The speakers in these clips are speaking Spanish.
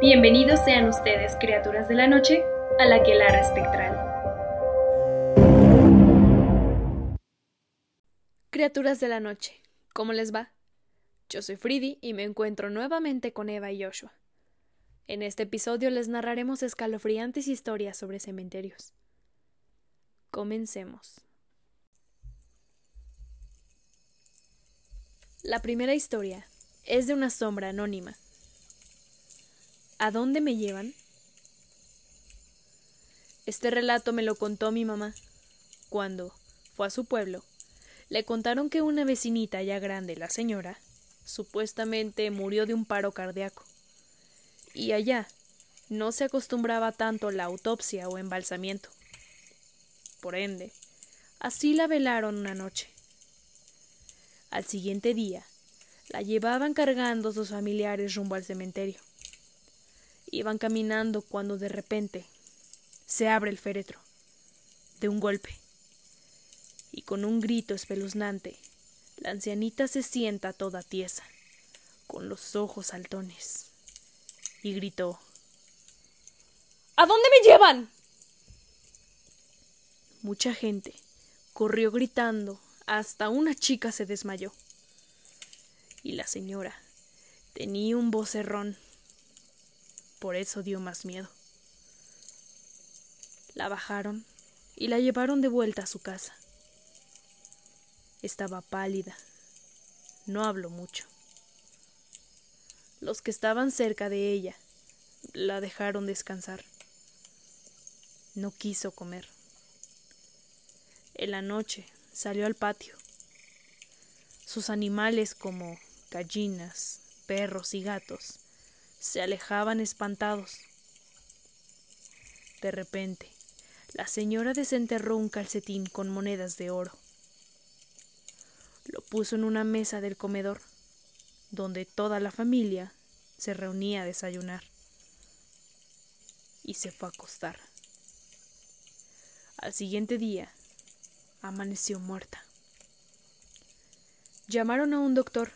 Bienvenidos sean ustedes, criaturas de la noche, a la Quelara Espectral. Criaturas de la noche, ¿cómo les va? Yo soy Fridi y me encuentro nuevamente con Eva y Joshua. En este episodio les narraremos escalofriantes historias sobre cementerios. Comencemos. La primera historia es de una sombra anónima. ¿A dónde me llevan? Este relato me lo contó mi mamá. Cuando fue a su pueblo, le contaron que una vecinita ya grande, la señora, supuestamente murió de un paro cardíaco. Y allá no se acostumbraba tanto la autopsia o embalsamiento. Por ende, así la velaron una noche. Al siguiente día, la llevaban cargando sus familiares rumbo al cementerio. Iban caminando cuando de repente se abre el féretro, de un golpe, y con un grito espeluznante, la ancianita se sienta toda tiesa, con los ojos saltones, y gritó ¿A dónde me llevan? Mucha gente corrió gritando hasta una chica se desmayó. Y la señora tenía un vocerrón. Por eso dio más miedo. La bajaron y la llevaron de vuelta a su casa. Estaba pálida. No habló mucho. Los que estaban cerca de ella la dejaron descansar. No quiso comer. En la noche salió al patio. Sus animales como gallinas, perros y gatos se alejaban espantados. De repente, la señora desenterró un calcetín con monedas de oro. Lo puso en una mesa del comedor, donde toda la familia se reunía a desayunar. Y se fue a acostar. Al siguiente día, amaneció muerta. Llamaron a un doctor,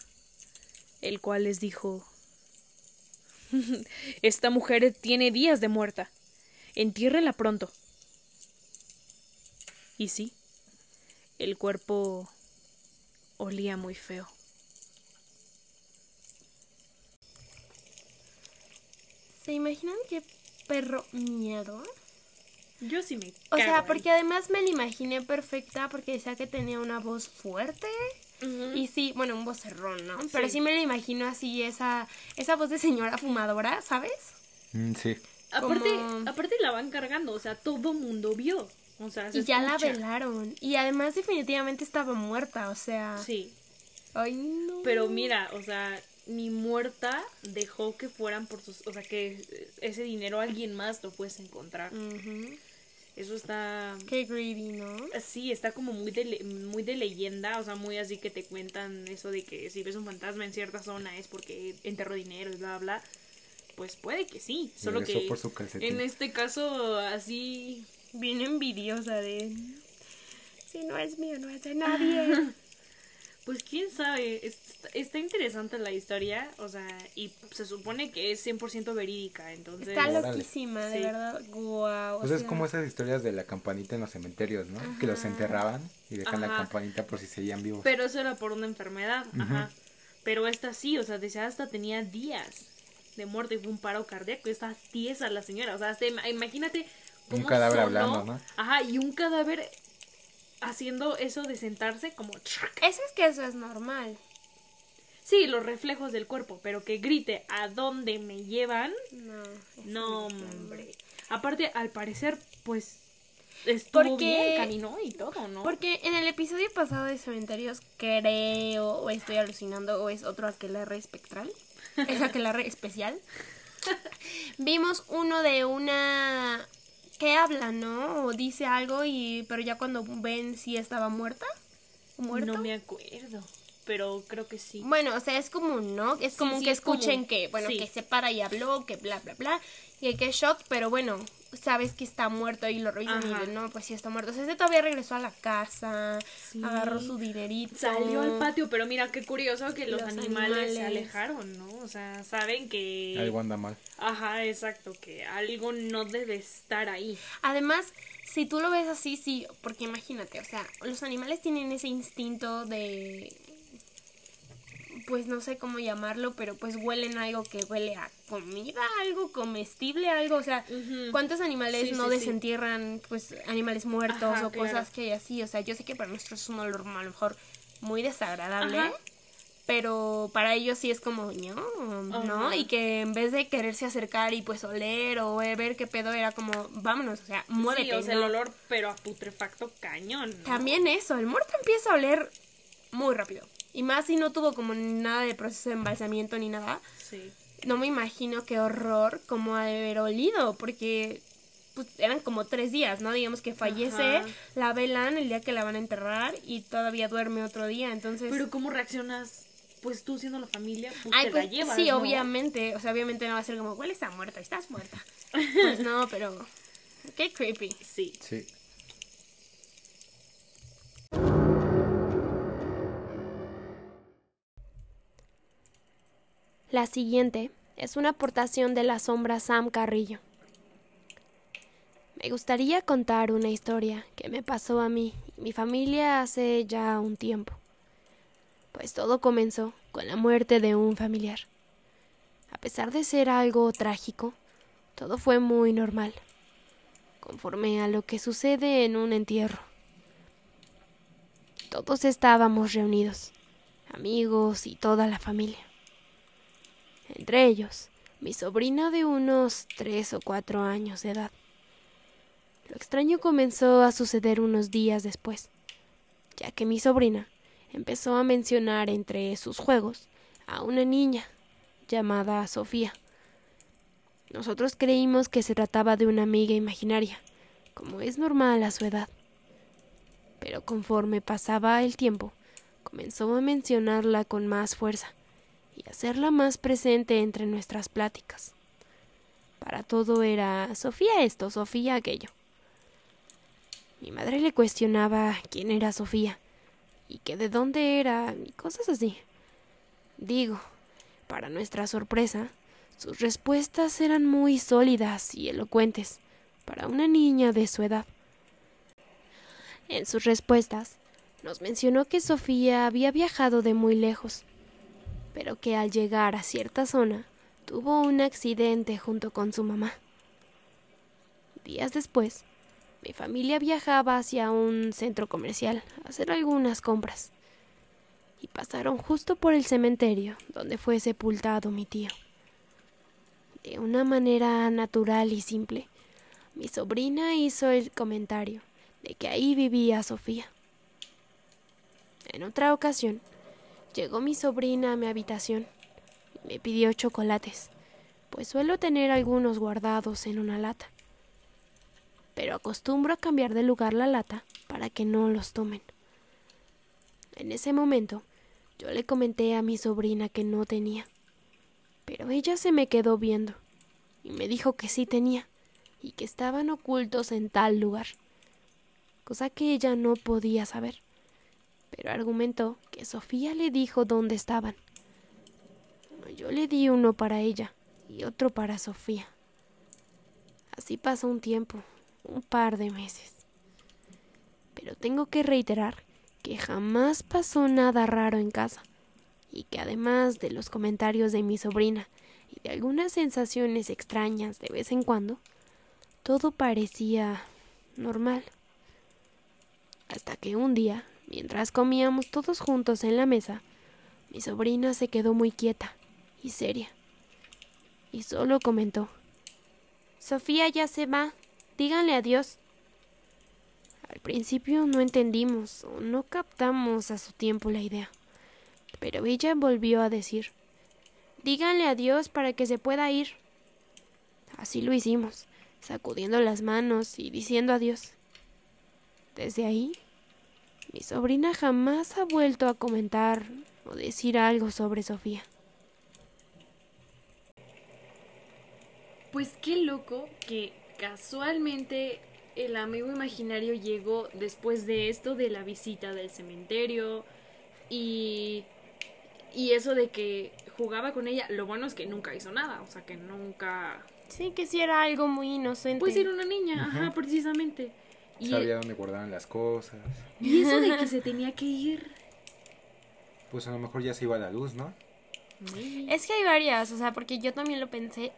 el cual les dijo Esta mujer tiene días de muerta. Entiérrela pronto. Y sí, el cuerpo olía muy feo. ¿Se imaginan qué perro miedo? Yo sí me. O sea, porque además me la imaginé perfecta porque decía que tenía una voz fuerte. Y sí, bueno, un vocerrón, ¿no? Pero sí me la imagino así, esa, esa voz de señora fumadora, ¿sabes? Mm, sí. Aparte, aparte la van cargando, o sea, todo mundo vio. O sea, y ya la velaron. Y además definitivamente estaba muerta, o sea. Sí. Ay, no. Pero mira, o sea, ni muerta dejó que fueran por sus... O sea, que ese dinero alguien más lo puedes encontrar. Eso está... Qué greedy, ¿no? Sí, está como muy de, muy de leyenda, o sea, muy así que te cuentan eso de que si ves un fantasma en cierta zona es porque enterró dinero y bla, bla. Pues puede que sí, solo que en este caso así bien envidiosa de... Si no es mío, no es de nadie. Pues quién sabe, está, interesante la historia, o sea, y se supone que es 100% verídica, entonces... Está loquísima, de verdad, wow. Pues es como esas historias de la campanita en los cementerios, ¿no? Que los enterraban y dejan la campanita por si seguían vivos. Pero eso era por una enfermedad, ajá. Pero esta sí, o sea, decía hasta tenía días de muerte y fue un paro cardíaco, está tiesa la señora, o sea, imagínate... un cadáver hablando, ¿no? Ajá, y un cadáver haciendo eso de sentarse como... Eso es que eso es normal. Sí, los reflejos del cuerpo, pero que grite a dónde me llevan. No. No, hombre. Aparte, al parecer, pues estuvo porque, bien, caminó y todo, ¿no? Porque en el episodio pasado de Cementerios, creo, o estoy alucinando, o es otro aquelarre espectral, es aquelarre especial, vimos uno de una que habla, ¿no? O dice algo y pero ya cuando ven si estaba muerta muerto. No me acuerdo, pero creo que sí. Bueno, o sea, es como no, es como que escuchen que, bueno, que se para y habló, que bla bla bla y que shock, pero bueno, sabes que está muerto y lo revisan y no, pues sí está muerto. O sea, ese todavía regresó a la casa, Sí. agarró su dinerito. Salió al patio, pero mira qué curioso que los, Los animales, se animales. alejaron, ¿no? O sea, saben que... Algo anda mal. Ajá, exacto, que algo no debe estar ahí. Además, si tú lo ves así, sí, porque imagínate, o sea, los animales tienen ese instinto de pues no sé cómo llamarlo, pero pues huelen a algo que huele a comida, algo comestible, algo, o sea. ¿cuántos animales Sí, no sí, sí. desentierran pues animales muertos Ajá, o claro. cosas que hay así? O sea, yo sé que para nosotros es un olor a lo mejor muy desagradable, Ajá. pero para ellos sí es como, no, ¿no? Ajá. Y que en vez de quererse acercar y pues oler o eh, ver qué pedo era como, vámonos, o sea, muévete. Sí, o sea, ¿no? el olor, pero a putrefacto cañón. ¿no? También eso, el muerto empieza a oler muy rápido. Y más si no tuvo como nada de proceso de embalsamiento ni nada. Sí. No me imagino qué horror como ha de haber olido, porque pues, eran como tres días, ¿no? Digamos que fallece, Ajá. la velan el día que la van a enterrar y todavía duerme otro día, entonces... Pero ¿cómo reaccionas? Pues tú siendo la familia, pues Ay, te pues la llevas, sí, ¿no? obviamente, o sea, obviamente no va a ser como, huele está muerta, estás muerta. Pues no, pero qué creepy. Sí. Sí. La siguiente es una aportación de la sombra Sam Carrillo. Me gustaría contar una historia que me pasó a mí y mi familia hace ya un tiempo. Pues todo comenzó con la muerte de un familiar. A pesar de ser algo trágico, todo fue muy normal, conforme a lo que sucede en un entierro. Todos estábamos reunidos, amigos y toda la familia entre ellos mi sobrina de unos tres o cuatro años de edad. Lo extraño comenzó a suceder unos días después, ya que mi sobrina empezó a mencionar entre sus juegos a una niña llamada Sofía. Nosotros creímos que se trataba de una amiga imaginaria, como es normal a su edad. Pero conforme pasaba el tiempo, comenzó a mencionarla con más fuerza y hacerla más presente entre nuestras pláticas. Para todo era Sofía esto, Sofía aquello. Mi madre le cuestionaba quién era Sofía y que de dónde era y cosas así. Digo, para nuestra sorpresa, sus respuestas eran muy sólidas y elocuentes para una niña de su edad. En sus respuestas, nos mencionó que Sofía había viajado de muy lejos pero que al llegar a cierta zona tuvo un accidente junto con su mamá. Días después, mi familia viajaba hacia un centro comercial a hacer algunas compras y pasaron justo por el cementerio donde fue sepultado mi tío. De una manera natural y simple, mi sobrina hizo el comentario de que ahí vivía Sofía. En otra ocasión, Llegó mi sobrina a mi habitación y me pidió chocolates, pues suelo tener algunos guardados en una lata. Pero acostumbro a cambiar de lugar la lata para que no los tomen. En ese momento, yo le comenté a mi sobrina que no tenía, pero ella se me quedó viendo y me dijo que sí tenía y que estaban ocultos en tal lugar, cosa que ella no podía saber pero argumentó que Sofía le dijo dónde estaban. Yo le di uno para ella y otro para Sofía. Así pasó un tiempo, un par de meses. Pero tengo que reiterar que jamás pasó nada raro en casa y que además de los comentarios de mi sobrina y de algunas sensaciones extrañas de vez en cuando, todo parecía normal. Hasta que un día Mientras comíamos todos juntos en la mesa, mi sobrina se quedó muy quieta y seria, y solo comentó Sofía ya se va, díganle adiós. Al principio no entendimos o no captamos a su tiempo la idea, pero ella volvió a decir Díganle adiós para que se pueda ir. Así lo hicimos, sacudiendo las manos y diciendo adiós. Desde ahí mi sobrina jamás ha vuelto a comentar o decir algo sobre Sofía. Pues qué loco que casualmente el amigo imaginario llegó después de esto, de la visita del cementerio y, y eso de que jugaba con ella. Lo bueno es que nunca hizo nada, o sea, que nunca... Sí, que sí era algo muy inocente. Pues era una niña, ajá, precisamente. Y Sabía dónde guardaban las cosas. Y eso de que se tenía que ir. Pues a lo mejor ya se iba a la luz, ¿no? Es que hay varias, o sea, porque yo también lo pensé.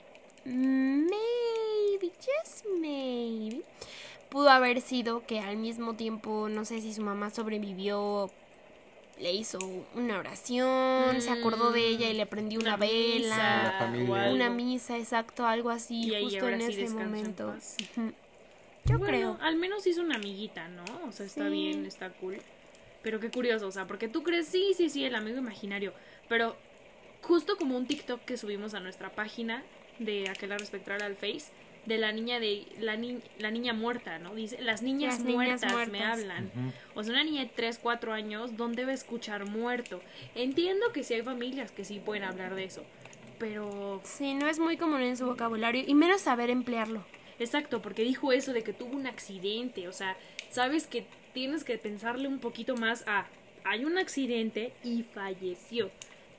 Maybe, just maybe. Pudo haber sido que al mismo tiempo, no sé si su mamá sobrevivió, le hizo una oración, se acordó de ella y le prendió una, vela, una misa, exacto, algo así, justo en ese momento. Yo creo. Al menos hizo una amiguita, ¿no? O sea, está bien, está cool. Pero qué curioso, o sea, porque tú crees, sí, sí, sí, el amigo imaginario. Pero justo como un TikTok que subimos a nuestra página de aquel espectral al Face, de la niña de la, la niña muerta, ¿no? Dice, las niñas, muertas, me hablan. O sea, una niña de 3, 4 años, ¿dónde va a escuchar muerto? Entiendo que sí hay familias que sí pueden hablar de eso, pero... Sí, no es muy común en su vocabulario y menos saber emplearlo. Exacto, porque dijo eso de que tuvo un accidente, o sea, sabes que tienes que pensarle un poquito más a hay un accidente y falleció,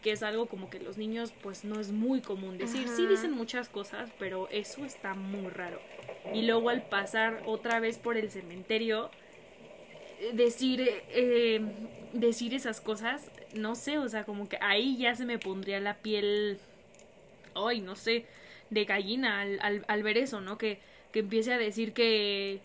que es algo como que los niños pues no es muy común decir, sí dicen muchas cosas, pero eso está muy raro. Y luego al pasar otra vez por el cementerio, eh, decir, eh, decir esas cosas, no sé, o sea, como que ahí ya se me pondría la piel, ay, no sé, de gallina al, al, al ver eso, ¿no? Que, que empiece a decir que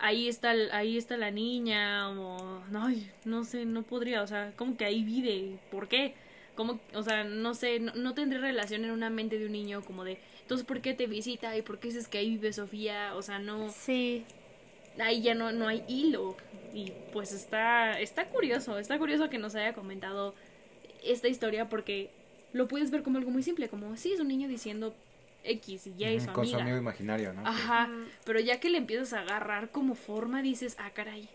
ahí está ahí está la niña o no no sé no podría o sea como que ahí vive por qué como o sea no sé no, no, tendré relación en una mente de un niño como de entonces por qué te visita y por qué dices que ahí vive Sofía o sea no sí. ahí ya no no hay hilo. Y pues está está curioso está curioso que nos haya comentado esta historia porque lo puedes ver como algo muy simple como sí es un niño diciendo X y es su Con su amigo imaginario, ¿no? Ajá, pero ya que le empiezas a agarrar como forma, dices, ah, caray,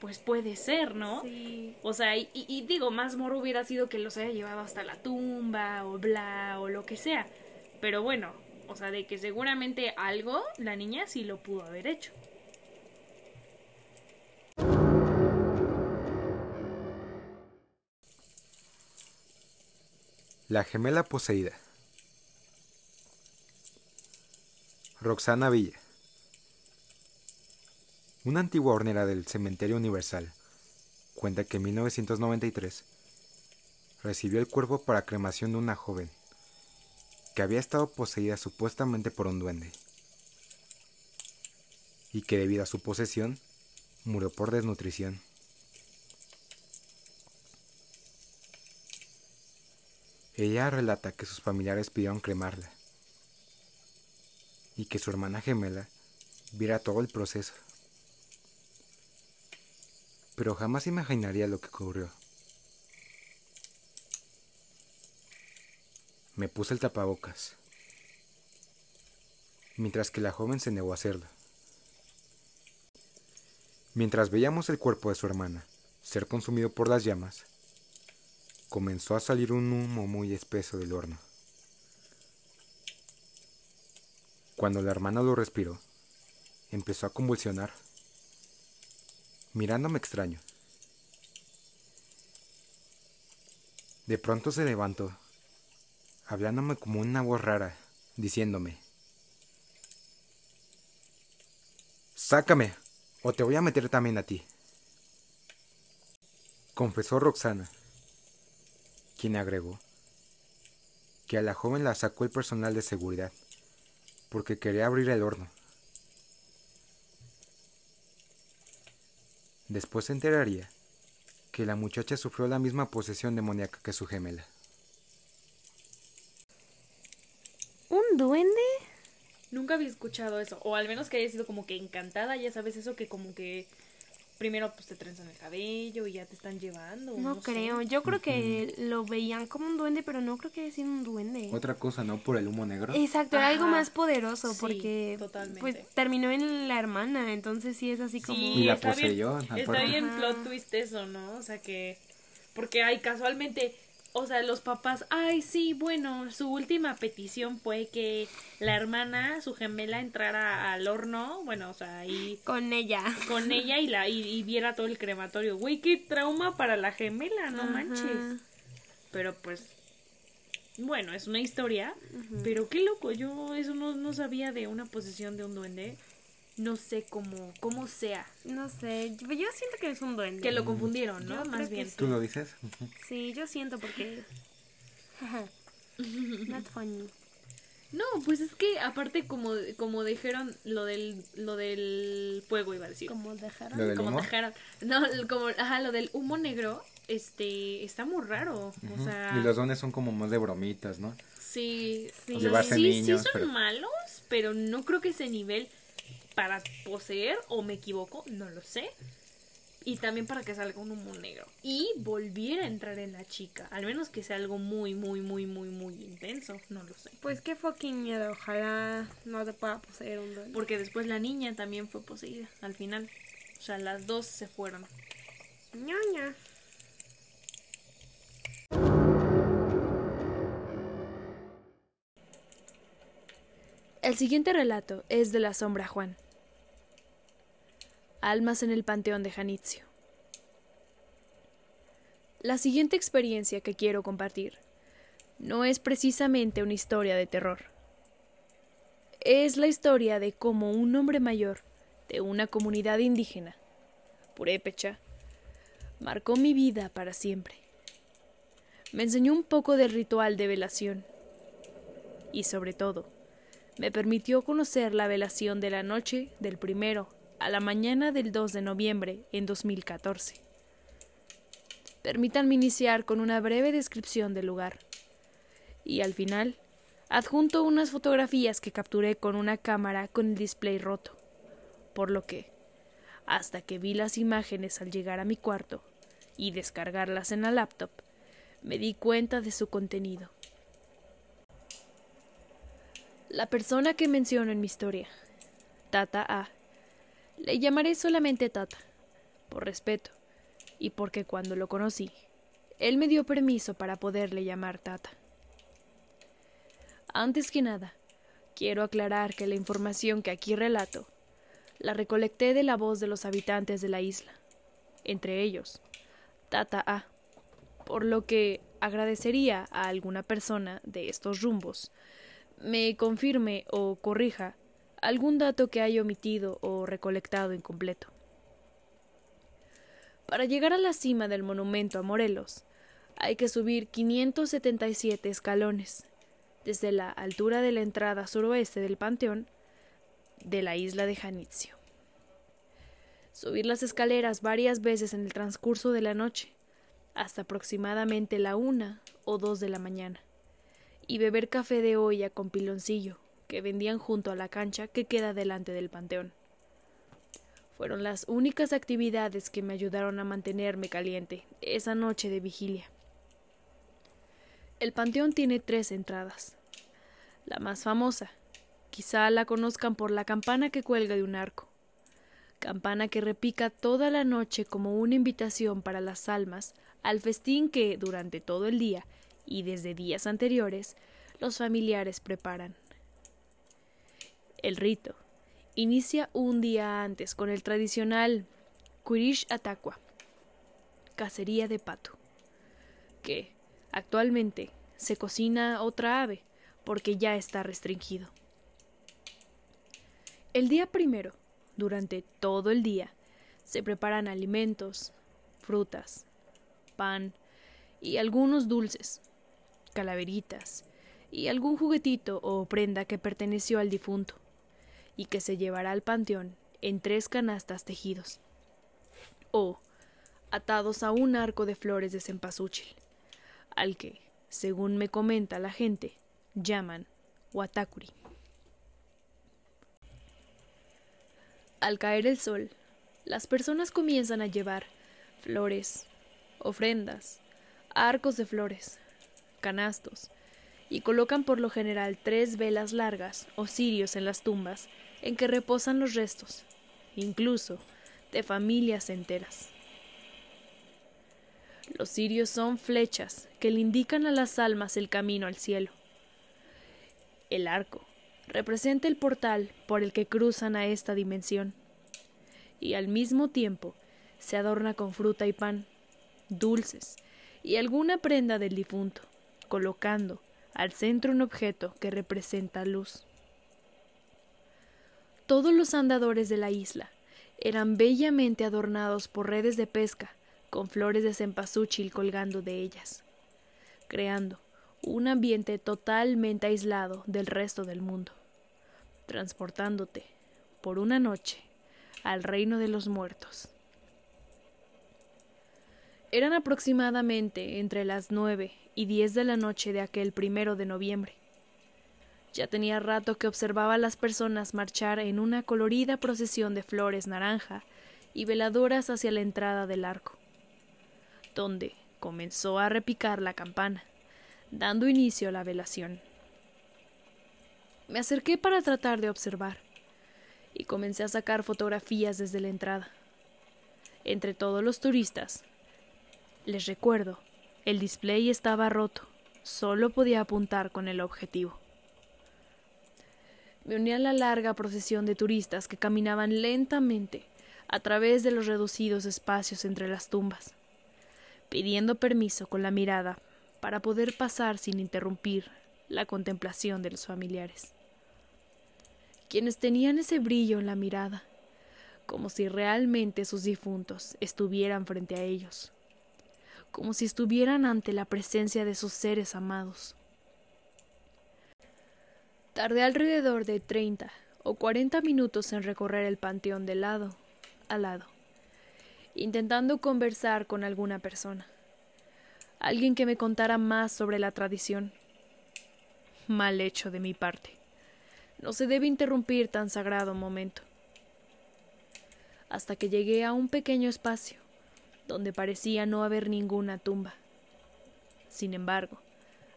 pues puede ser, ¿no? Sí. O sea, y, y, digo, más moro hubiera sido que los haya llevado hasta la tumba o bla o lo que sea. Pero bueno, o sea, de que seguramente algo la niña sí lo pudo haber hecho. La gemela poseída. Roxana Villa. Una antigua hornera del Cementerio Universal cuenta que en 1993 recibió el cuerpo para cremación de una joven que había estado poseída supuestamente por un duende y que debido a su posesión murió por desnutrición. Ella relata que sus familiares pidieron cremarla y que su hermana gemela viera todo el proceso. Pero jamás imaginaría lo que ocurrió. Me puse el tapabocas, mientras que la joven se negó a hacerlo. Mientras veíamos el cuerpo de su hermana ser consumido por las llamas, comenzó a salir un humo muy espeso del horno. Cuando la hermana lo respiró, empezó a convulsionar, mirándome extraño. De pronto se levantó, hablándome como una voz rara, diciéndome, Sácame, o te voy a meter también a ti. Confesó Roxana, quien agregó que a la joven la sacó el personal de seguridad porque quería abrir el horno. Después se enteraría que la muchacha sufrió la misma posesión demoníaca que su gemela. ¿Un duende? Nunca había escuchado eso, o al menos que haya sido como que encantada, ya sabes eso que como que primero pues te trenzan el cabello y ya te están llevando. No, creo, yo creo que lo veían como un duende, pero no creo que haya sido un duende. Otra cosa, ¿no? Por el humo negro. Exacto, era algo más poderoso porque pues terminó en la hermana, entonces sí es así como... y la poseyó. está bien plot twist eso, ¿no? O sea que... Porque hay casualmente o sea, los papás, ay, sí, bueno, su última petición fue que la hermana, su gemela, entrara al horno, bueno, o sea, ahí Con ella. con ella y la y, y viera todo el crematorio. Güey, qué trauma para la gemela, no Ajá. manches. Pero pues, bueno, es una historia, pero qué loco, yo eso no, no sabía de una posesión de un duende. No sé cómo, cómo sea. No sé, yo yo siento que es un duende. Que lo confundieron, Yo ¿no? creo Más bien. sí. ¿Tú lo dices? Sí, yo siento porque... Not funny. No, pues es que aparte como, como dijeron lo del, lo del fuego, iba a decir. Como dejaron. ¿Lo del como humo? dejaron. No, como, ajá, lo del humo negro, este, está muy raro. O Ujú. sea, Y los dones son como más de bromitas, ¿no? sí, Sí. o sea, sí, niños, sí son pero- malos, pero no creo que ese nivel para poseer, o me equivoco, no lo sé. Y también para que salga un humo negro. Y volviera a entrar en la chica. Al menos que sea algo muy, muy, muy, muy, muy intenso. No lo sé. Pues qué fucking miedo, ojalá no te pueda poseer un duende. Porque después la niña también fue poseída al final. O sea, las dos se fueron. Ñoña. El siguiente relato es de la sombra Juan. Almas en el Panteón de Janitzio. La siguiente experiencia que quiero compartir no es precisamente una historia de terror. Es la historia de cómo un hombre mayor de una comunidad indígena, Purépecha, marcó mi vida para siempre. Me enseñó un poco del ritual de velación y sobre todo, me permitió conocer la velación de la noche del primero a la mañana del 2 de noviembre en 2014. Permítanme iniciar con una breve descripción del lugar. Y al final, adjunto unas fotografías que capturé con una cámara con el display roto. Por lo que, hasta que vi las imágenes al llegar a mi cuarto y descargarlas en la laptop, me di cuenta de su contenido. La persona que menciono en mi historia, Tata A, le llamaré solamente Tata, por respeto, y porque cuando lo conocí, él me dio permiso para poderle llamar Tata. Antes que nada, quiero aclarar que la información que aquí relato la recolecté de la voz de los habitantes de la isla, entre ellos, Tata A, por lo que agradecería a alguna persona de estos rumbos me confirme o corrija algún dato que haya omitido o recolectado incompleto. Para llegar a la cima del monumento a Morelos, hay que subir 577 escalones, desde la altura de la entrada suroeste del panteón de la isla de Janitzio. Subir las escaleras varias veces en el transcurso de la noche, hasta aproximadamente la una o dos de la mañana y beber café de olla con piloncillo que vendían junto a la cancha que queda delante del panteón. Fueron las únicas actividades que me ayudaron a mantenerme caliente esa noche de vigilia. El panteón tiene tres entradas. La más famosa, quizá la conozcan por la campana que cuelga de un arco, campana que repica toda la noche como una invitación para las almas al festín que, durante todo el día, y desde días anteriores los familiares preparan. El rito inicia un día antes con el tradicional Quirish Ataqua, cacería de pato, que actualmente se cocina otra ave porque ya está restringido. El día primero, durante todo el día, se preparan alimentos, frutas, pan y algunos dulces calaveritas y algún juguetito o prenda que perteneció al difunto y que se llevará al panteón en tres canastas tejidos o atados a un arco de flores de cempasúchil, al que, según me comenta la gente, llaman Watakuri. Al caer el sol, las personas comienzan a llevar flores, ofrendas, arcos de flores, canastos, y colocan por lo general tres velas largas o cirios en las tumbas en que reposan los restos, incluso de familias enteras. Los cirios son flechas que le indican a las almas el camino al cielo. El arco representa el portal por el que cruzan a esta dimensión y al mismo tiempo se adorna con fruta y pan, dulces y alguna prenda del difunto, colocando al centro un objeto que representa luz. Todos los andadores de la isla eran bellamente adornados por redes de pesca con flores de cempasúchil colgando de ellas, creando un ambiente totalmente aislado del resto del mundo, transportándote por una noche al reino de los muertos. Eran aproximadamente entre las nueve y diez de la noche de aquel primero de noviembre. Ya tenía rato que observaba a las personas marchar en una colorida procesión de flores naranja y veladoras hacia la entrada del arco, donde comenzó a repicar la campana, dando inicio a la velación. Me acerqué para tratar de observar, y comencé a sacar fotografías desde la entrada. Entre todos los turistas, les recuerdo, el display estaba roto, solo podía apuntar con el objetivo. Me uní a la larga procesión de turistas que caminaban lentamente a través de los reducidos espacios entre las tumbas, pidiendo permiso con la mirada para poder pasar sin interrumpir la contemplación de los familiares quienes tenían ese brillo en la mirada, como si realmente sus difuntos estuvieran frente a ellos, como si estuvieran ante la presencia de sus seres amados. Tardé alrededor de treinta o cuarenta minutos en recorrer el panteón de lado a lado, intentando conversar con alguna persona, alguien que me contara más sobre la tradición. Mal hecho de mi parte. No se debe interrumpir tan sagrado momento. Hasta que llegué a un pequeño espacio, donde parecía no haber ninguna tumba. Sin embargo,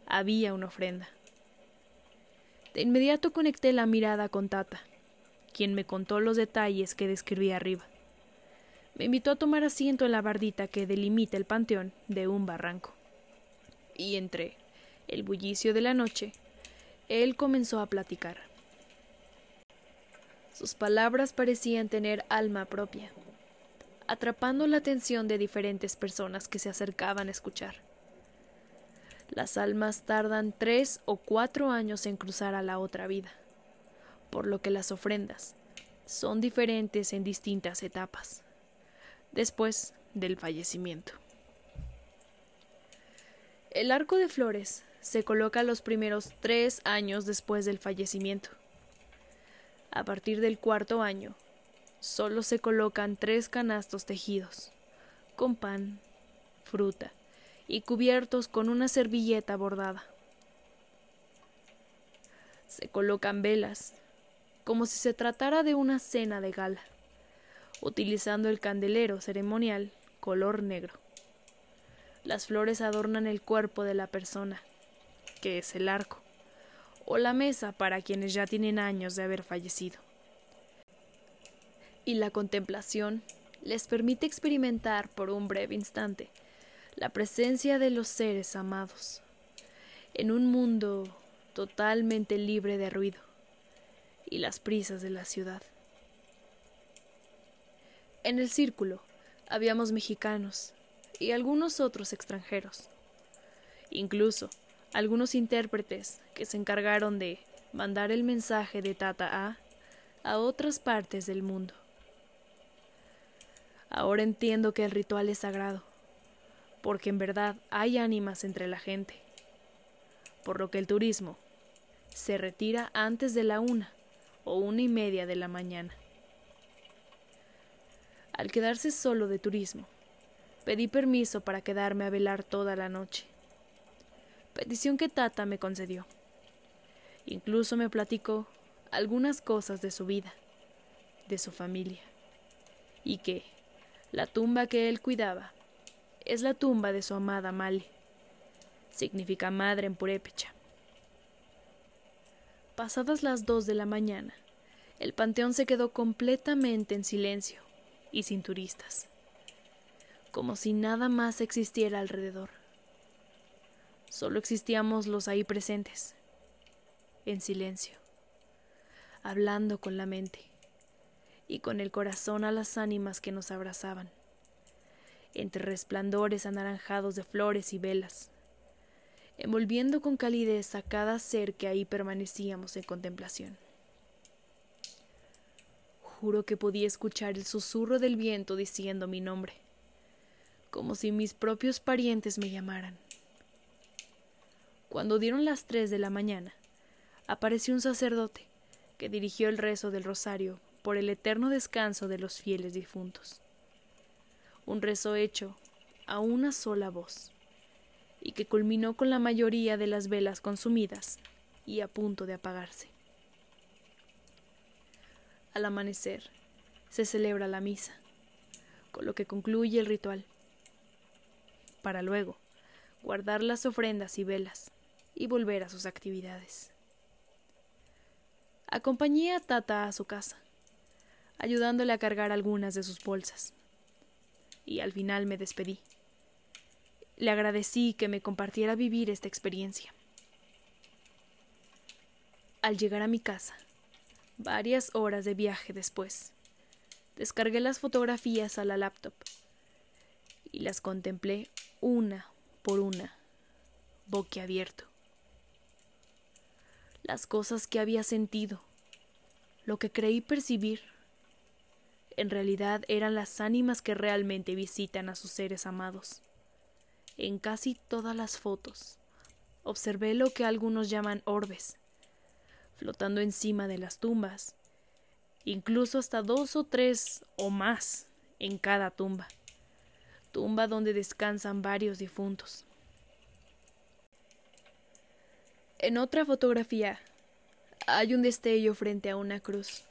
había una ofrenda. De inmediato conecté la mirada con Tata, quien me contó los detalles que describí arriba. Me invitó a tomar asiento en la bardita que delimita el panteón de un barranco. Y entre el bullicio de la noche, él comenzó a platicar. Sus palabras parecían tener alma propia, atrapando la atención de diferentes personas que se acercaban a escuchar. Las almas tardan tres o cuatro años en cruzar a la otra vida, por lo que las ofrendas son diferentes en distintas etapas, después del fallecimiento. El arco de flores se coloca los primeros tres años después del fallecimiento a partir del cuarto año, solo se colocan tres canastos tejidos, con pan, fruta y cubiertos con una servilleta bordada. Se colocan velas, como si se tratara de una cena de gala, utilizando el candelero ceremonial color negro. Las flores adornan el cuerpo de la persona, que es el arco o la mesa para quienes ya tienen años de haber fallecido. Y la contemplación les permite experimentar por un breve instante la presencia de los seres amados en un mundo totalmente libre de ruido y las prisas de la ciudad. En el círculo habíamos mexicanos y algunos otros extranjeros. Incluso algunos intérpretes que se encargaron de mandar el mensaje de Tata A a otras partes del mundo. Ahora entiendo que el ritual es sagrado, porque en verdad hay ánimas entre la gente, por lo que el turismo se retira antes de la una o una y media de la mañana. Al quedarse solo de turismo, pedí permiso para quedarme a velar toda la noche petición que Tata me concedió. Incluso me platicó algunas cosas de su vida, de su familia, y que la tumba que él cuidaba es la tumba de su amada Mali. Significa madre en purépecha. Pasadas las dos de la mañana, el panteón se quedó completamente en silencio y sin turistas. como si nada más existiera alrededor. Solo existíamos los ahí presentes, en silencio, hablando con la mente y con el corazón a las ánimas que nos abrazaban, entre resplandores anaranjados de flores y velas, envolviendo con calidez a cada ser que ahí permanecíamos en contemplación. Juro que podía escuchar el susurro del viento diciendo mi nombre, como si mis propios parientes me llamaran. Cuando dieron las tres de la mañana, apareció un sacerdote que dirigió el rezo del rosario por el eterno descanso de los fieles difuntos. Un rezo hecho a una sola voz, y que culminó con la mayoría de las velas consumidas y a punto de apagarse. Al amanecer se celebra la misa, con lo que concluye el ritual, para luego guardar las ofrendas y velas y volver a sus actividades. Acompañé a Tata a su casa, ayudándole a cargar algunas de sus bolsas, y al final me despedí. Le agradecí que me compartiera vivir esta experiencia. Al llegar a mi casa, varias horas de viaje después, descargué las fotografías a la laptop y las contemplé una por una, boquiabierto las cosas que había sentido, lo que creí percibir. En realidad eran las ánimas que realmente visitan a sus seres amados. En casi todas las fotos observé lo que algunos llaman orbes, flotando encima de las tumbas, incluso hasta dos o tres o más en cada tumba, tumba donde descansan varios difuntos. En otra fotografía hay un destello frente a una cruz,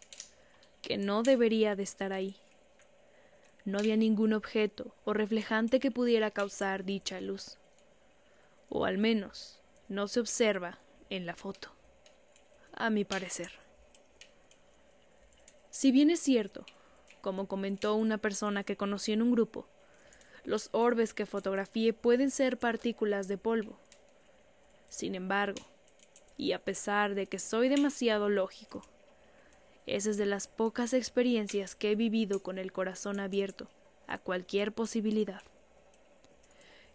que no debería de estar ahí. No había ningún objeto o reflejante que pudiera causar dicha luz, o al menos no se observa en la foto, a mi parecer. Si bien es cierto, como comentó una persona que conocí en un grupo, los orbes que fotografié pueden ser partículas de polvo. Sin embargo, y a pesar de que soy demasiado lógico. Esa es de las pocas experiencias que he vivido con el corazón abierto a cualquier posibilidad.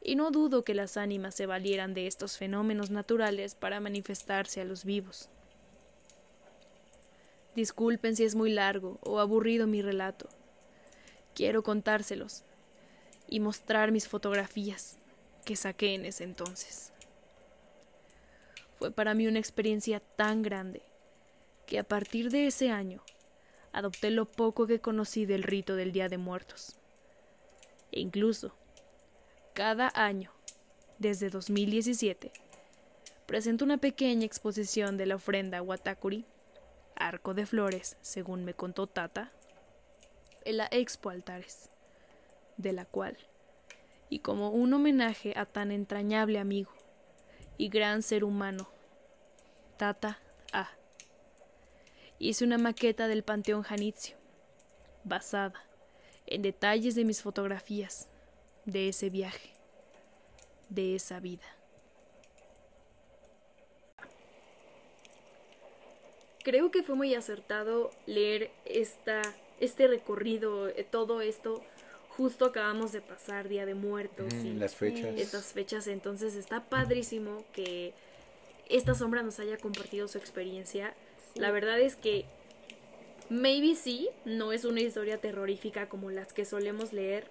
Y no dudo que las ánimas se valieran de estos fenómenos naturales para manifestarse a los vivos. Disculpen si es muy largo o aburrido mi relato. Quiero contárselos y mostrar mis fotografías que saqué en ese entonces. Fue para mí una experiencia tan grande que a partir de ese año adopté lo poco que conocí del rito del Día de Muertos. E incluso, cada año, desde 2017, presento una pequeña exposición de la ofrenda Watakuri, arco de flores, según me contó Tata, en la Expo Altares, de la cual, y como un homenaje a tan entrañable amigo y gran ser humano Tata A. Hice una maqueta del Panteón Janitzio, basada en detalles de mis fotografías, de ese viaje, de esa vida. Creo que fue muy acertado leer esta, este recorrido, eh, todo esto. Justo acabamos de pasar Día de Muertos y las fechas. estas fechas, entonces está padrísimo que esta sombra nos haya compartido su experiencia. La verdad es que maybe sí, no es una historia terrorífica como las que solemos leer,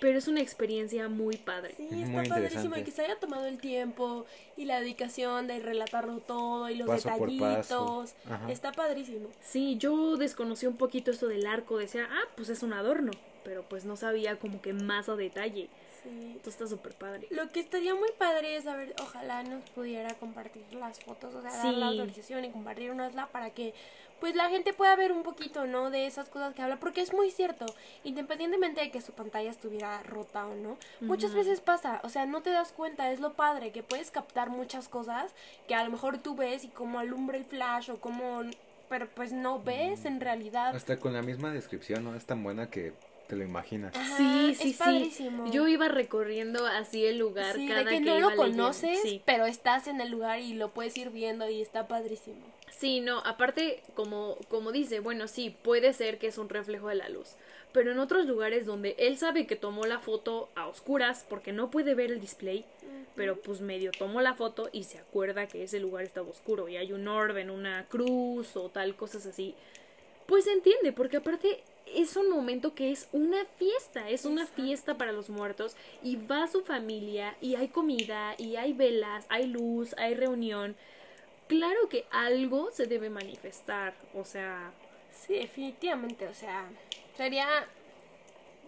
pero es una experiencia muy padre. Sí, está padrísimo y que se haya tomado el tiempo y la dedicación de relatarlo todo y los detallitos. Está padrísimo. Sí, yo desconocí un poquito esto del arco, decía, ah, pues es un adorno, pero pues no sabía como que más a detalle. Sí. Esto está súper padre. Lo que estaría muy padre es saber, ojalá nos pudiera compartir las fotos, o sea, dar la autorización y compartirnosla para que pues la gente pueda ver un poquito, ¿no? De esas cosas que habla, porque es muy cierto, independientemente de que su pantalla estuviera rota o no, muchas veces pasa, o sea, no te das cuenta, es lo padre, que puedes captar muchas cosas que a lo mejor tú ves y como alumbra el flash o como, pero pues no ves en realidad. Hasta con la misma descripción, ¿no? Es tan buena que te lo imaginas. Ajá, Sí, es sí, sí. padrísimo. Yo iba recorriendo así el lugar Sí, cada de que que no iba lo conoces, Sí. pero estás en el lugar y lo puedes ir viendo y está padrísimo. Sí, no, aparte, como, como dice, bueno, sí, puede ser que es un reflejo de la luz. Pero en otros lugares donde él sabe que tomó la foto a oscuras porque no puede ver el display, pero pues medio tomó la foto y se acuerda que ese lugar estaba oscuro y hay un orbe en una cruz o tal, cosas así. Pues se entiende, porque aparte es un momento que es una fiesta, es una fiesta para los muertos y va su familia y hay comida y hay velas, hay luz, hay reunión. Claro que algo se debe manifestar, o sea, Sí, definitivamente, o sea, sería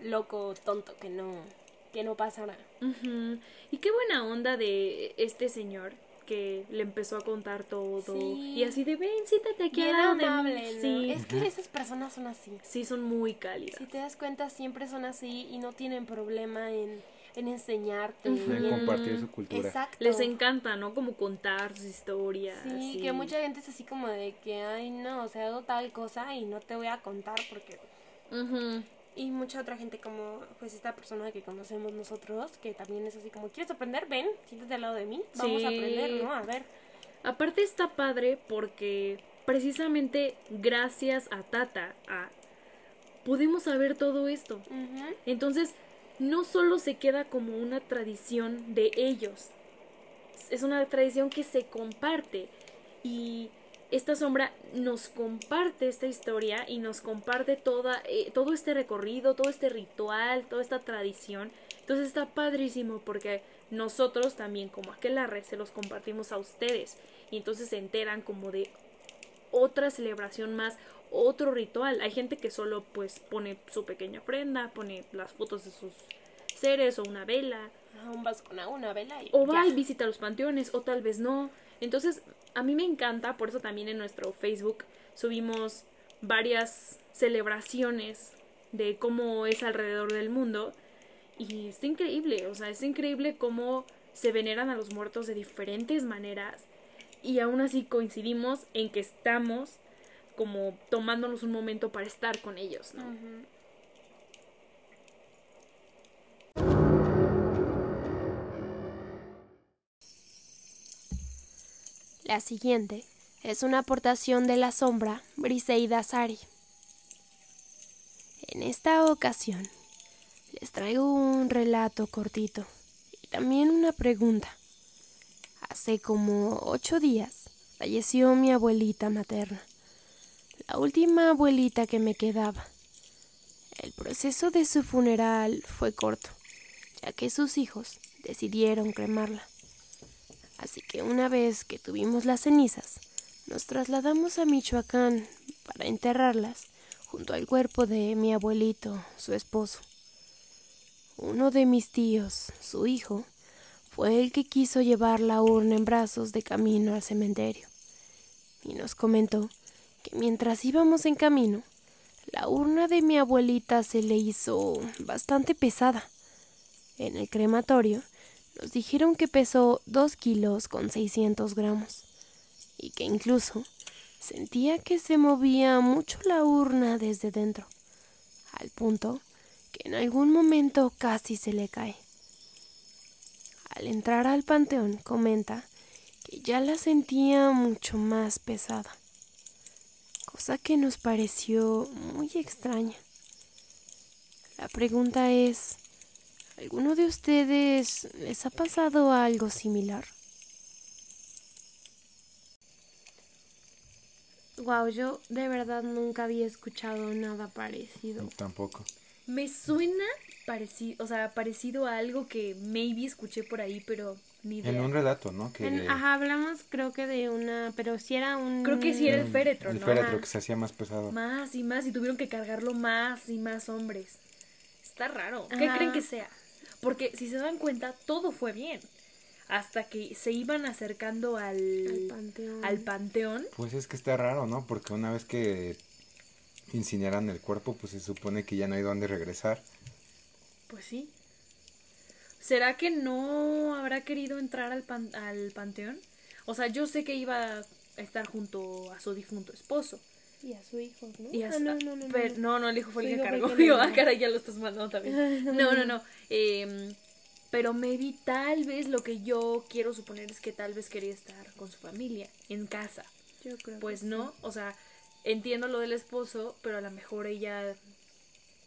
loco, tonto que no, que no pasara. Ujú. Y qué buena onda de este señor que le empezó a contar todo. Sí. Y así de, ven, siéntate aquí Bien al lado de mí". amable, ¿no? Sí. Es que esas personas son así. Sí, son muy cálidas. Si te das cuenta, siempre son así y no tienen problema en, en enseñarte. En- compartir su cultura. Exacto. Les encanta, ¿no? Como contar sus historias. Sí, que mucha gente es así como de que, ay, no, o sea, hago tal cosa y no te voy a contar porque... Ujú. Y mucha otra gente como, pues, esta persona que conocemos nosotros, que también es así como, ¿quieres aprender? Ven, siéntate al lado de mí, vamos a aprender, ¿no? A ver. Aparte está padre porque precisamente gracias a Tata, a, podemos saber todo esto. Entonces, no solo se queda como una tradición de ellos, es una tradición que se comparte. Y esta sombra nos comparte esta historia y nos comparte toda, eh, todo este recorrido, todo este ritual, toda esta tradición. Entonces está padrísimo porque nosotros también como aquelarre se los compartimos a ustedes. Y entonces se enteran como de otra celebración más, otro ritual. Hay gente que solo pues pone su pequeña ofrenda, pone las fotos de sus seres o una vela, Ajá, Un vaso con agua, una vela y o va y visita los panteones, o tal vez no. Entonces, a mí me encanta, por eso también en nuestro Facebook subimos varias celebraciones de cómo es alrededor del mundo. Y está increíble, o sea, es increíble cómo se veneran a los muertos de diferentes maneras. Y aún así coincidimos en que estamos como tomándonos un momento para estar con ellos, ¿no? La siguiente es una aportación de la sombra Briseida Sari. En esta ocasión les traigo un relato cortito y también una pregunta. Hace como ocho días falleció mi abuelita materna, la última abuelita que me quedaba. El proceso de su funeral fue corto, ya que sus hijos decidieron cremarla. Así que una vez que tuvimos las cenizas, nos trasladamos a Michoacán para enterrarlas junto al cuerpo de mi abuelito, su esposo. Uno de mis tíos, su hijo, fue el que quiso llevar la urna en brazos de camino al cementerio. Y nos comentó que mientras íbamos en camino, la urna de mi abuelita se le hizo bastante pesada. En el crematorio nos dijeron que pesó dos kilos con 600 gramos y que incluso sentía que se movía mucho la urna desde dentro, al punto que en algún momento casi se le cae. Al entrar al panteón comenta que ya la sentía mucho más pesada, cosa que nos pareció muy extraña. La pregunta es, ¿alguno de ustedes les ha pasado algo similar? Wow, yo de verdad nunca había escuchado nada parecido. Tampoco. Me suena parecido, o sea, parecido a algo que maybe escuché por ahí, pero ni idea. En un relato, ¿no? Que En- ajá, hablamos creo que de una, pero si era un... Creo que sí era el féretro, El ¿no? féretro Ajá. que se hacía más pesado. Más y más y tuvieron que cargarlo más y más hombres. Está raro. ¿Qué Ajá. creen que sea? Porque si se dan cuenta, todo fue bien. Hasta que se iban acercando al, Al panteón. al panteón. Pues es que está raro, ¿no? Porque una vez que incineran el cuerpo, pues se supone que ya no hay dónde regresar. Pues sí. ¿Será que no habrá querido entrar al, pan- al panteón? O sea, yo sé que iba a estar junto a su difunto esposo. Y a su hijo, ¿no? Y Ah, no, no, no, no, pero- no. no, no, el hijo fue el que cargó. Yo, ah, caray, ya lo estás mandando también. No, no, no. em, pero maybe tal vez lo que yo quiero suponer es que tal vez quería estar con su familia, en casa. Yo creo Pues que no, o sea, entiendo lo del esposo, pero a lo mejor ella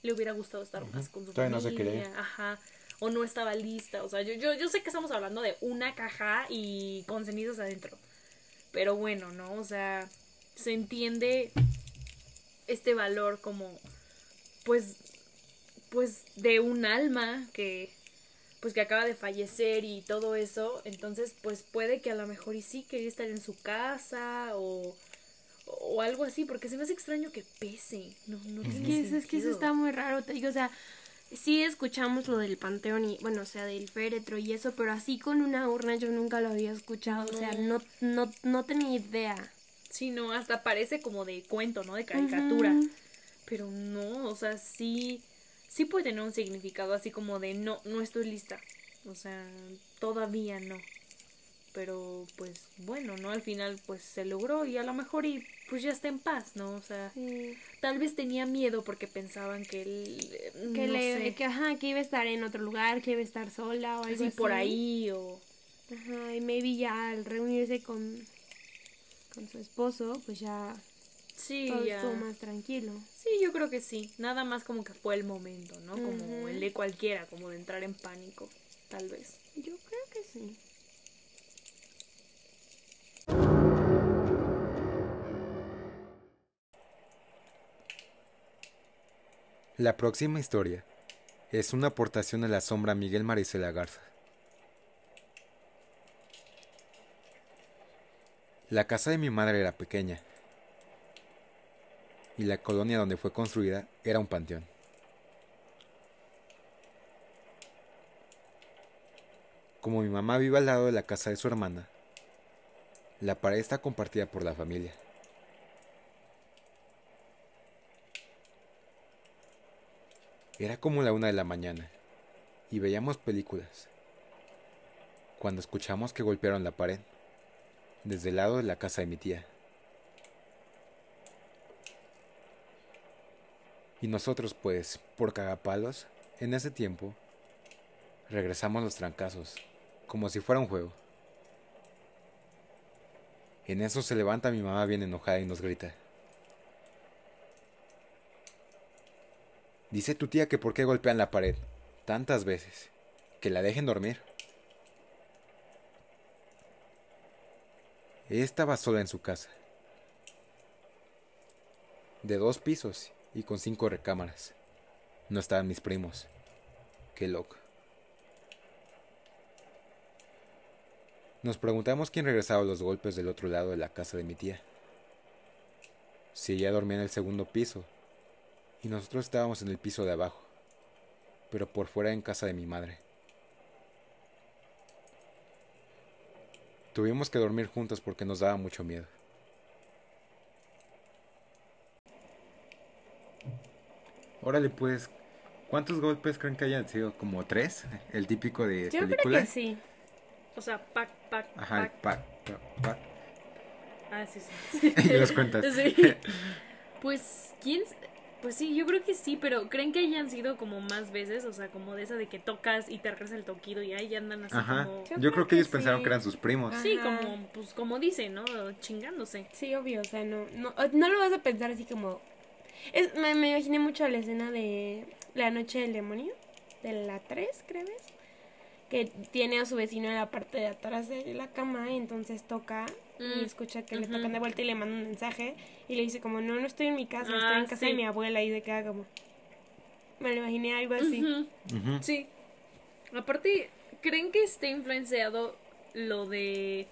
le hubiera gustado estar más con su Todavía no se familia. quería. Ajá. O no estaba lista. O sea, yo, yo, yo sé que estamos hablando de una caja y con cenizas adentro. Pero bueno, ¿no? O sea, se entiende este valor como, pues, pues de un alma que, pues que acaba de fallecer y todo eso. Entonces, pues puede que a lo mejor y sí quería estar en su casa o, o algo así, porque se me hace extraño que pese. No, no Es que, eso- es que eso está muy raro, te digo, o sea, sí escuchamos lo del panteón y, bueno, o sea, del féretro y eso, pero así con una urna yo nunca lo había escuchado, o sea, no, no, no tenía idea. Sí, no, hasta parece como de cuento, ¿no? De caricatura. Pero no, o sea, sí, sí puede tener un significado así como de no, no estoy lista. O sea, todavía no. Pero pues bueno, ¿no? Al final pues se logró y a lo mejor y pues ya está en paz, ¿no? O sea, Sí. tal vez tenía miedo porque pensaban que él, Que, no le, sé, que, ajá, que iba a estar en otro lugar, que iba a estar sola o algo así así. por ahí o... Ajá, y maybe ya al reunirse con, con su esposo, pues ya Sí, todo ya. estuvo más tranquilo. Sí, yo creo que sí. Nada más como que fue el momento, ¿no? Como el de cualquiera, como de entrar en pánico, tal vez. Yo creo que sí. La próxima historia es una aportación a la sombra Miguel Maricela Garza. La casa de mi madre era pequeña y la colonia donde fue construida era un panteón. Como mi mamá vive al lado de la casa de su hermana, la pared está compartida por la familia. Era como la una de la mañana y veíamos películas. Cuando escuchamos que golpearon la pared, desde el lado de la casa de mi tía. Y nosotros, pues, por cagapalos, en ese tiempo, regresamos los trancazos, como si fuera un juego. En eso se levanta mi mamá bien enojada y nos grita. Dice tu tía que por qué golpean la pared tantas veces. Que la dejen dormir. Estaba sola en su casa. De dos pisos y con cinco recámaras. No estaban mis primos. Qué loco. Nos preguntamos quién regresaba los golpes del otro lado de la casa de mi tía. Si ella dormía en el segundo piso y nosotros estábamos en el piso de abajo, pero por fuera en casa de mi madre. Tuvimos que dormir juntos porque nos daba mucho miedo. Órale, pues, ¿cuántos golpes creen que hayan sido? ¿Como tres? El típico de Yo creo película. que sí. O sea, pac, pac, Ajá, pac, pac, pac. Ah, sí, sí. Y los cuentas. Sí. Pues, ¿quién? Pues sí, yo creo que sí, pero ¿creen que hayan sido como más veces? O sea, como de esa de que tocas y te regresa el toquido y ahí andan así Ajá. como... Yo Yo, creo creo que que ellos pensaron que eran sus primos. Sí, como, pues como dicen, ¿no? Chingándose. Sí, obvio, o sea, no, no, no lo vas a pensar así como... Es, me, me imaginé mucho la escena de La Noche del Demonio, de la 3, creo que tiene a su vecino en la parte de atrás de la cama y entonces toca y Mm, escucha que le tocan de vuelta y le manda un mensaje y le dice como, no, no estoy en mi casa, estoy Ah, en casa sí. de mi abuela y de queda como... Me lo imaginé algo así. Sí. Aparte, ¿creen que esté influenciado lo de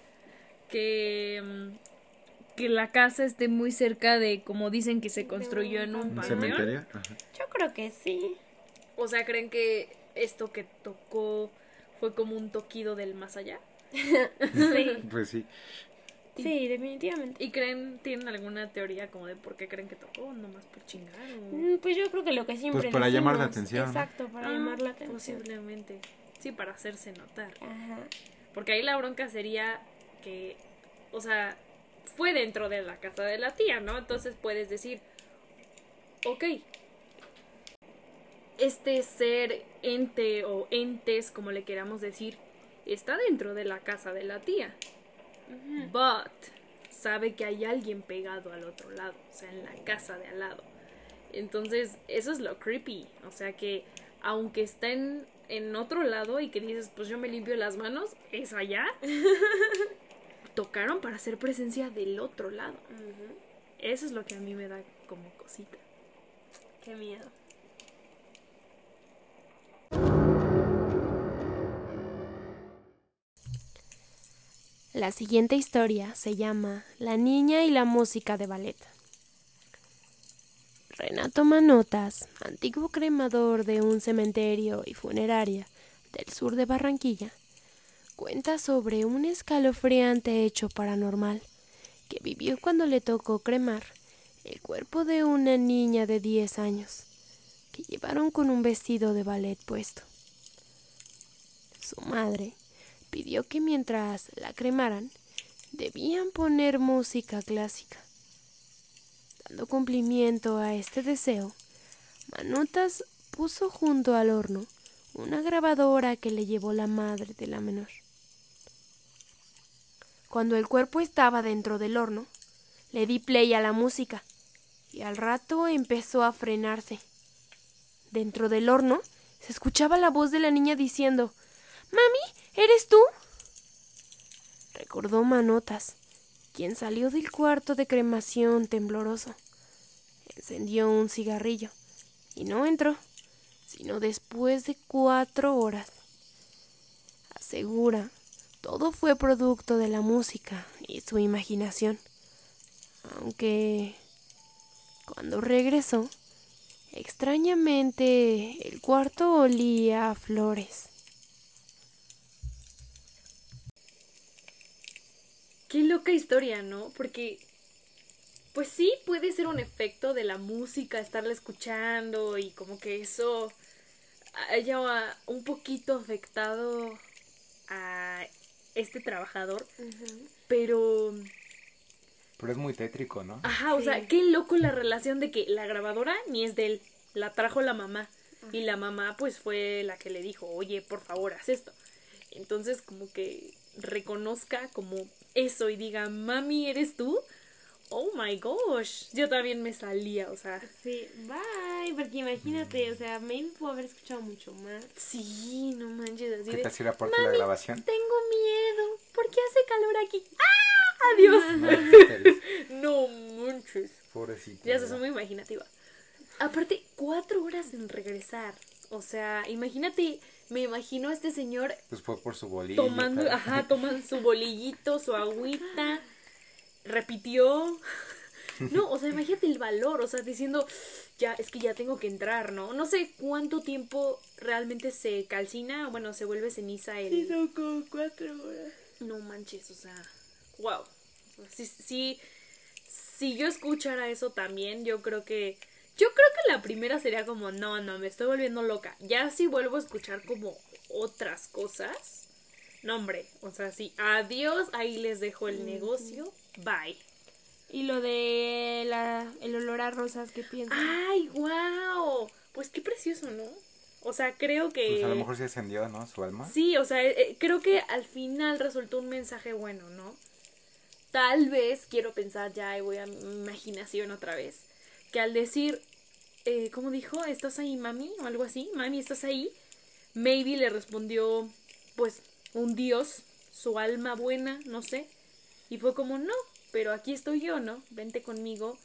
que, mm, que la casa esté muy cerca de, como dicen, que se construyó en un cementerio? Ajá. Yo creo que sí. O sea, ¿creen que esto que tocó fue como un toquido del más allá? Sí, Pues sí. Sí, definitivamente. ¿Y creen, tienen alguna teoría como de por qué creen que tocó? Nomás por chingar o... Mm, Pues yo creo que lo que siempre Pues para llamar la atención. Exacto, para Ah, llamar la atención. Posiblemente. Sí, para hacerse notar. Ajá. Porque ahí la bronca sería que, o sea, fue dentro de la casa de la tía, ¿no? Entonces puedes decir, ok, este ser ente o entes, como le queramos decir, está dentro de la casa de la tía. But sabe que hay alguien pegado al otro lado, o sea, en la casa de al lado. Entonces, eso es lo creepy. O sea que, aunque estén en otro lado y que dices, pues yo me limpio las manos, es allá. Tocaron para hacer presencia del otro lado. Eso es lo que a mí me da como cosita. Qué miedo. La siguiente historia se llama La niña y la música de ballet. Renato Manotas, antiguo cremador de un cementerio y funeraria del sur de Barranquilla, cuenta sobre un escalofriante hecho paranormal que vivió cuando le tocó cremar el cuerpo de una niña de 10 años que llevaron con un vestido de ballet puesto. Su madre pidió que mientras la cremaran debían poner música clásica. Dando cumplimiento a este deseo, Manotas puso junto al horno una grabadora que le llevó la madre de la menor. Cuando el cuerpo estaba dentro del horno, le di play a la música y al rato empezó a frenarse. Dentro del horno se escuchaba la voz de la niña diciendo Mami, ¿eres tú? Recordó Manotas, quien salió del cuarto de cremación tembloroso. Encendió un cigarrillo y no entró, sino después de cuatro horas. Asegura, todo fue producto de la música y su imaginación, aunque cuando regresó, extrañamente el cuarto olía a flores. Qué loca historia, ¿no? Porque, pues sí, puede ser un efecto de la música, estarla escuchando y como que eso haya un poquito afectado a este trabajador, pero... Pero es muy tétrico, ¿no? Ajá, o sea, qué loco la relación de que la grabadora ni es de él, la trajo la mamá. Y la mamá pues fue la que le dijo, oye, por favor, haz esto. Entonces como que reconozca como eso y diga, mami, ¿eres tú? Oh my gosh, yo también me salía, o sea. Sí, bye, porque imagínate, o sea, maybe puedo haber escuchado mucho más. Sí, no manches, así ¿Qué de, si la grabación? Tengo miedo, ¿por qué hace calor aquí? ¡Ah! Adiós. no manches. Pobrecito. Ya se es muy imaginativa. Aparte, cuatro horas en regresar. O sea, imagínate, me imagino a este señor Pues fue por su bolillo. tomando, tal. ajá, toman su bolillito, su agüita, repitió. No, o sea, imagínate el valor, o sea, diciendo, ya, es que ya tengo que entrar, ¿no? No sé cuánto tiempo realmente se calcina, bueno, se vuelve ceniza el... son como cuatro horas. No manches, o sea, wow. Si, si, si yo escuchara eso también, yo creo que... Yo creo que la primera sería como, no, no, me estoy volviendo loca. Ya si vuelvo a escuchar como otras cosas, no, hombre, o sea, sí, adiós, ahí les dejo el negocio, bye. Y lo de la, el olor a rosas, ¿qué piensas? ¡Ay, wow! Pues qué precioso, ¿no? O sea, creo que... Pues a lo mejor se encendió, ¿no? Su alma. Sí, o sea, eh, creo que al final resultó un mensaje bueno, ¿no? Tal vez, quiero pensar ya y voy a mi imaginación otra vez, que al decir, eh, ¿cómo dijo? ¿Estás ahí, mami? O algo así, mami, ¿estás ahí? Maybe le respondió, pues, un dios, su alma buena, no sé. Y fue como, no, pero aquí estoy yo, ¿no? Vente conmigo.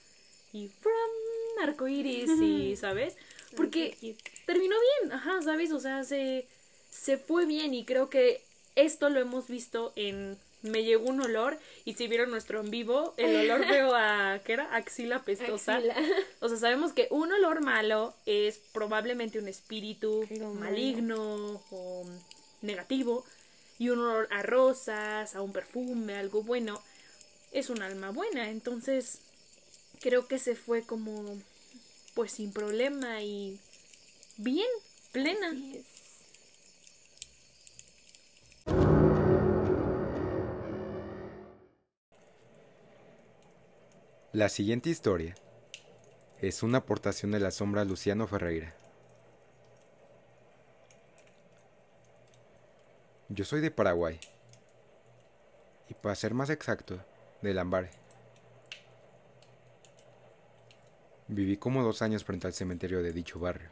Y from arcoiris, y, ¿sabes? Porque terminó bien, ajá, ¿sabes? O sea, se, se fue bien y creo que esto lo hemos visto en Me llegó un olor y si vieron nuestro en vivo, el olor veo a, ¿qué era? Axila pestosa. Axila. O sea, sabemos que un olor malo es probablemente un espíritu malo. maligno o negativo y un olor a rosas, a un perfume, algo bueno, es un alma buena. Entonces, creo que se fue como, pues sin problema y bien, plena. La siguiente historia es una aportación de la sombra Luciano Ferreira. Yo soy de Paraguay y para ser más exacto, de Lambaré. Viví como dos años frente al cementerio de dicho barrio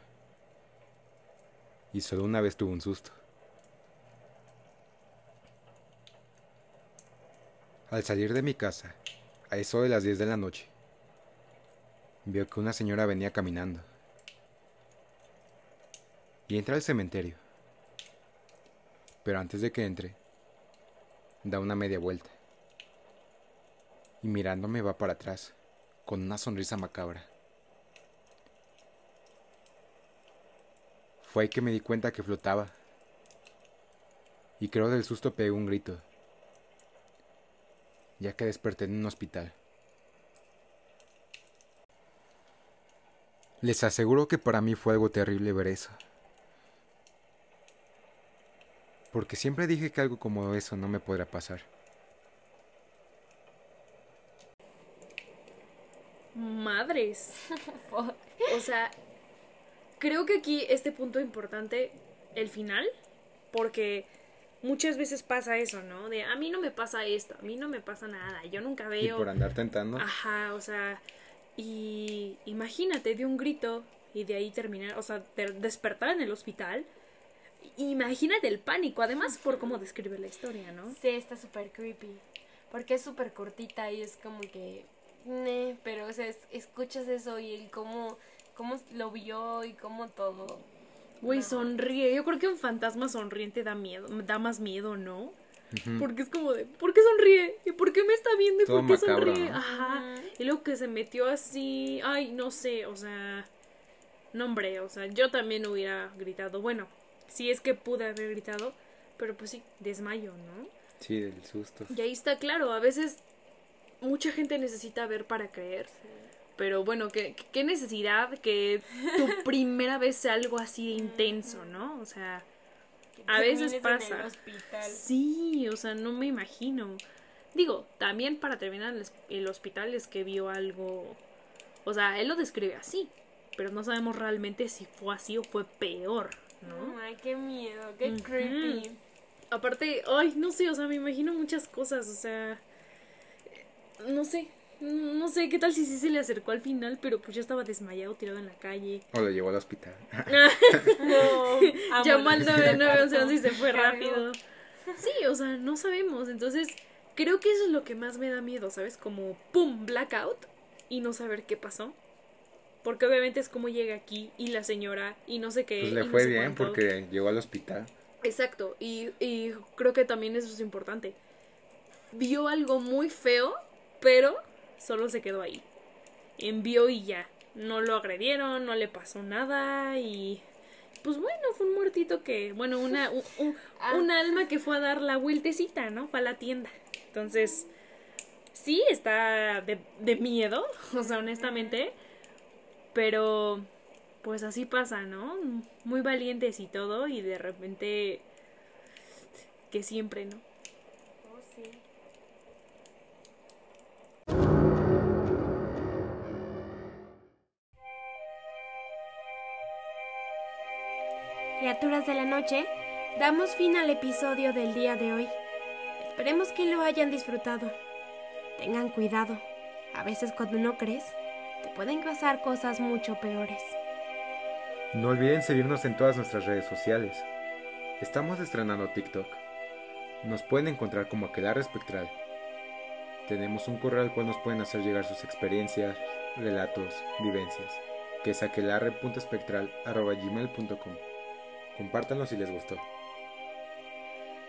y solo una vez tuve un susto. Al salir de mi casa, a eso de las 10 de la noche, vio que una señora venía caminando. Y entra al cementerio. Pero antes de que entre, da una media vuelta. Y mirándome va para atrás con una sonrisa macabra. Fue ahí que me di cuenta que flotaba. Y creo del susto pegué un grito, ya que desperté en un hospital. Les aseguro que para mí fue algo terrible ver eso. Porque siempre dije que algo como eso no me podrá pasar. Madres. o sea, creo que aquí este punto importante, el final, porque muchas veces pasa eso, ¿no? De a mí no me pasa esto, a mí no me pasa nada, yo nunca veo. Y por andar tentando. Ajá, o sea, y imagínate de un grito y de ahí terminar, o sea, despertar en el hospital. Imagínate el pánico, además por cómo describe la historia, ¿no? Sí, está súper creepy. Porque es súper cortita y es como que... pero, o sea, escuchas eso y el cómo, cómo lo vio y cómo todo. Güey, sonríe. Yo creo que un fantasma sonriente da miedo, da más miedo, ¿no? Porque es como de, ¿por qué sonríe? ¿Y por qué me está viendo? ¿Y por qué sonríe? Ajá. Y luego que se metió así, ay, no sé, o sea, no hombre, o sea, yo también hubiera gritado, bueno, si es que pude haber gritado, pero pues sí, desmayo, ¿no? Sí, del susto. Y ahí está claro, a veces mucha gente necesita ver para creer. Pero bueno, ¿qué, qué necesidad que tu primera vez sea algo así de intenso, ¿no? O sea, a veces pasa. Sí, o sea, no me imagino. Digo, también para terminar el hospital es que vio algo. O sea, él lo describe así, pero no sabemos realmente si fue así o fue peor, ¿no? Ay, qué miedo, qué creepy. Aparte, ay, no sé, o sea, me imagino muchas cosas, o sea. No sé, no sé qué tal si sí se le acercó al final, pero pues ya estaba desmayado, tirado en la calle. O lo llevó al hospital. no. Llamó al 911 y se fue rápido. Sí, o sea, no sabemos. Entonces, creo que eso es lo que más me da miedo, ¿sabes? Como, ¡pum! Blackout y no saber qué pasó. Porque obviamente es como llega aquí y la señora y no sé qué. Pues le fue bien porque llegó al hospital. Exacto, y, y creo que también eso es importante. Vio algo muy feo, pero solo se quedó ahí. Envió y ya. No lo agredieron, no le pasó nada y pues bueno, fue un muertito que, bueno, una, un, ah. alma que fue a dar la vueltecita, ¿no? Fue a la tienda. Entonces, sí, está de, de miedo, o sea, honestamente, pero pues así pasa, ¿no? Muy valientes y todo y de repente que siempre, ¿no? Criaturas de la noche, damos fin al episodio del día de hoy. Esperemos que lo hayan disfrutado. Tengan cuidado. A veces cuando no crees, te pueden pasar cosas mucho peores. No olviden seguirnos en todas nuestras redes sociales. Estamos estrenando TikTok. Nos pueden encontrar como Aquelarre Espectral. Tenemos un correo al cual nos pueden hacer llegar sus experiencias, relatos, vivencias, que es aquelarre.espectral.gmail.com. Compártanlo si les gustó.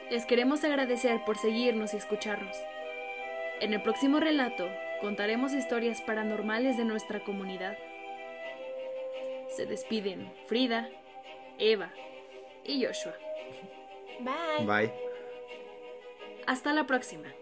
Les queremos agradecer por seguirnos y escucharnos. En el próximo relato contaremos historias paranormales de nuestra comunidad. Se despiden Frida, Eva y Joshua. Bye. Bye. Hasta la próxima.